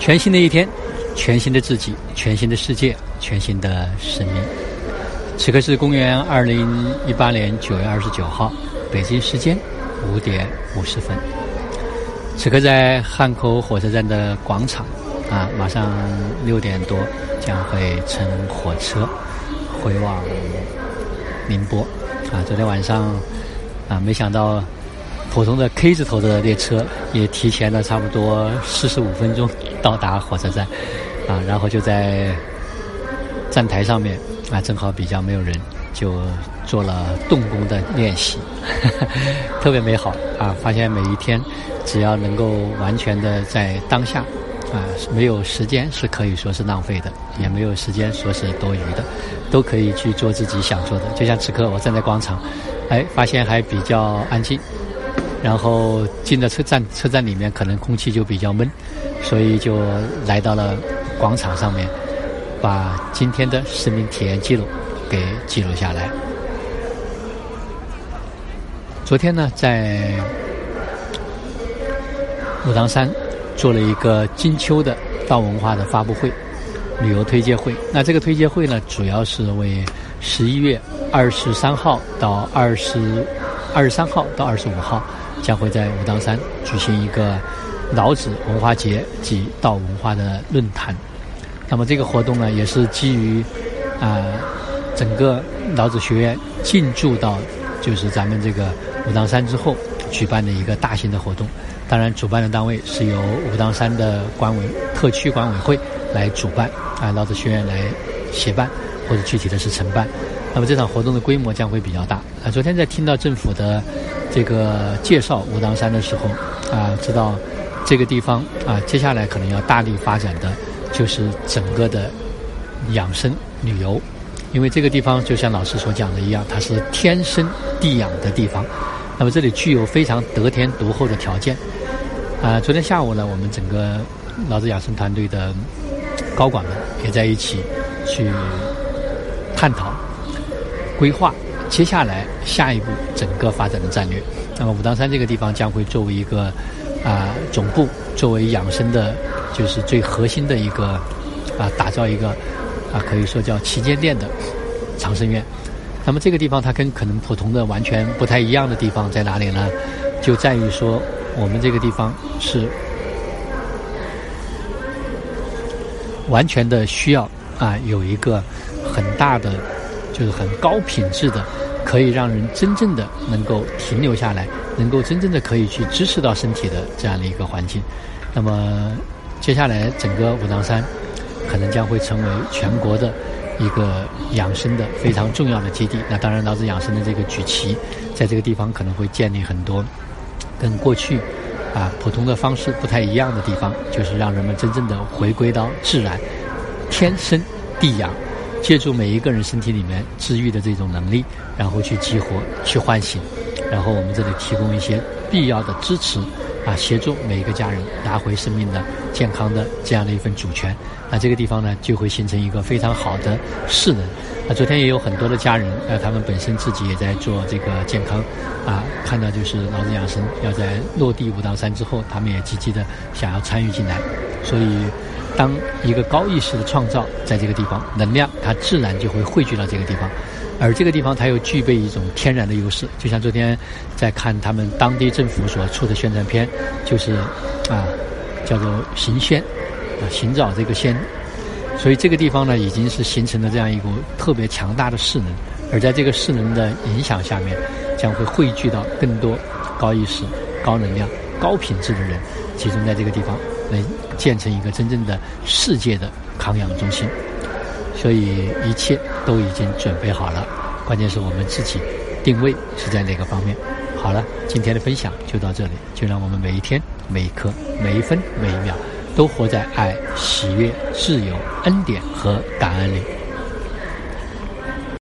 全新的一天，全新的自己，全新的世界，全新的生命。此刻是公元二零一八年九月二十九号，北京时间五点五十分。此刻在汉口火车站的广场，啊，马上六点多将会乘火车回往宁波。啊，昨天晚上啊，没想到。普通的 K 字头的列车也提前了差不多四十五分钟到达火车站，啊，然后就在站台上面啊，正好比较没有人，就做了动工的练习，特别美好啊！发现每一天只要能够完全的在当下啊，没有时间是可以说是浪费的，也没有时间说是多余的，都可以去做自己想做的。就像此刻我站在广场，哎，发现还比较安静。然后进了车站，车站里面可能空气就比较闷，所以就来到了广场上面，把今天的市民体验记录给记录下来。昨天呢，在武当山做了一个金秋的道文化的发布会、旅游推介会。那这个推介会呢，主要是为十一月二十三号到二十二十三号到二十五号。将会在武当山举行一个老子文化节及道文化的论坛。那么这个活动呢，也是基于啊整个老子学院进驻到就是咱们这个武当山之后举办的一个大型的活动。当然，主办的单位是由武当山的管委特区管委会来主办，啊老子学院来协办，或者具体的是承办。那么这场活动的规模将会比较大。啊，昨天在听到政府的。这个介绍武当山的时候，啊，知道这个地方啊，接下来可能要大力发展的，就是整个的养生旅游，因为这个地方就像老师所讲的一样，它是天生地养的地方，那么这里具有非常得天独厚的条件。啊，昨天下午呢，我们整个老子养生团队的高管们也在一起去探讨规划。接下来，下一步整个发展的战略，那么武当山这个地方将会作为一个啊总部，作为养生的，就是最核心的一个啊，打造一个啊可以说叫旗舰店的长生院。那么这个地方它跟可能普通的完全不太一样的地方在哪里呢？就在于说我们这个地方是完全的需要啊有一个很大的，就是很高品质的。可以让人真正的能够停留下来，能够真正的可以去支持到身体的这样的一个环境。那么，接下来整个武当山可能将会成为全国的一个养生的非常重要的基地。那当然，老子养生的这个举旗，在这个地方可能会建立很多跟过去啊普通的方式不太一样的地方，就是让人们真正的回归到自然、天生地养。借助每一个人身体里面治愈的这种能力，然后去激活、去唤醒，然后我们这里提供一些必要的支持，啊，协助每一个家人拿回生命的健康的这样的一份主权。那这个地方呢，就会形成一个非常好的势能。那昨天也有很多的家人，呃，他们本身自己也在做这个健康，啊，看到就是老人养生要在落地武当山之后，他们也积极的想要参与进来，所以。当一个高意识的创造在这个地方，能量它自然就会汇聚到这个地方，而这个地方它又具备一种天然的优势。就像昨天在看他们当地政府所出的宣传片，就是啊，叫做行仙啊，寻找这个仙。所以这个地方呢，已经是形成了这样一股特别强大的势能，而在这个势能的影响下面，将会汇聚到更多高意识、高能量、高品质的人集中在这个地方。能建成一个真正的世界的康养中心，所以一切都已经准备好了。关键是我们自己定位是在哪个方面。好了，今天的分享就到这里，就让我们每一天、每一刻、每一分、每一秒，都活在爱、喜悦、自由、恩典和感恩里。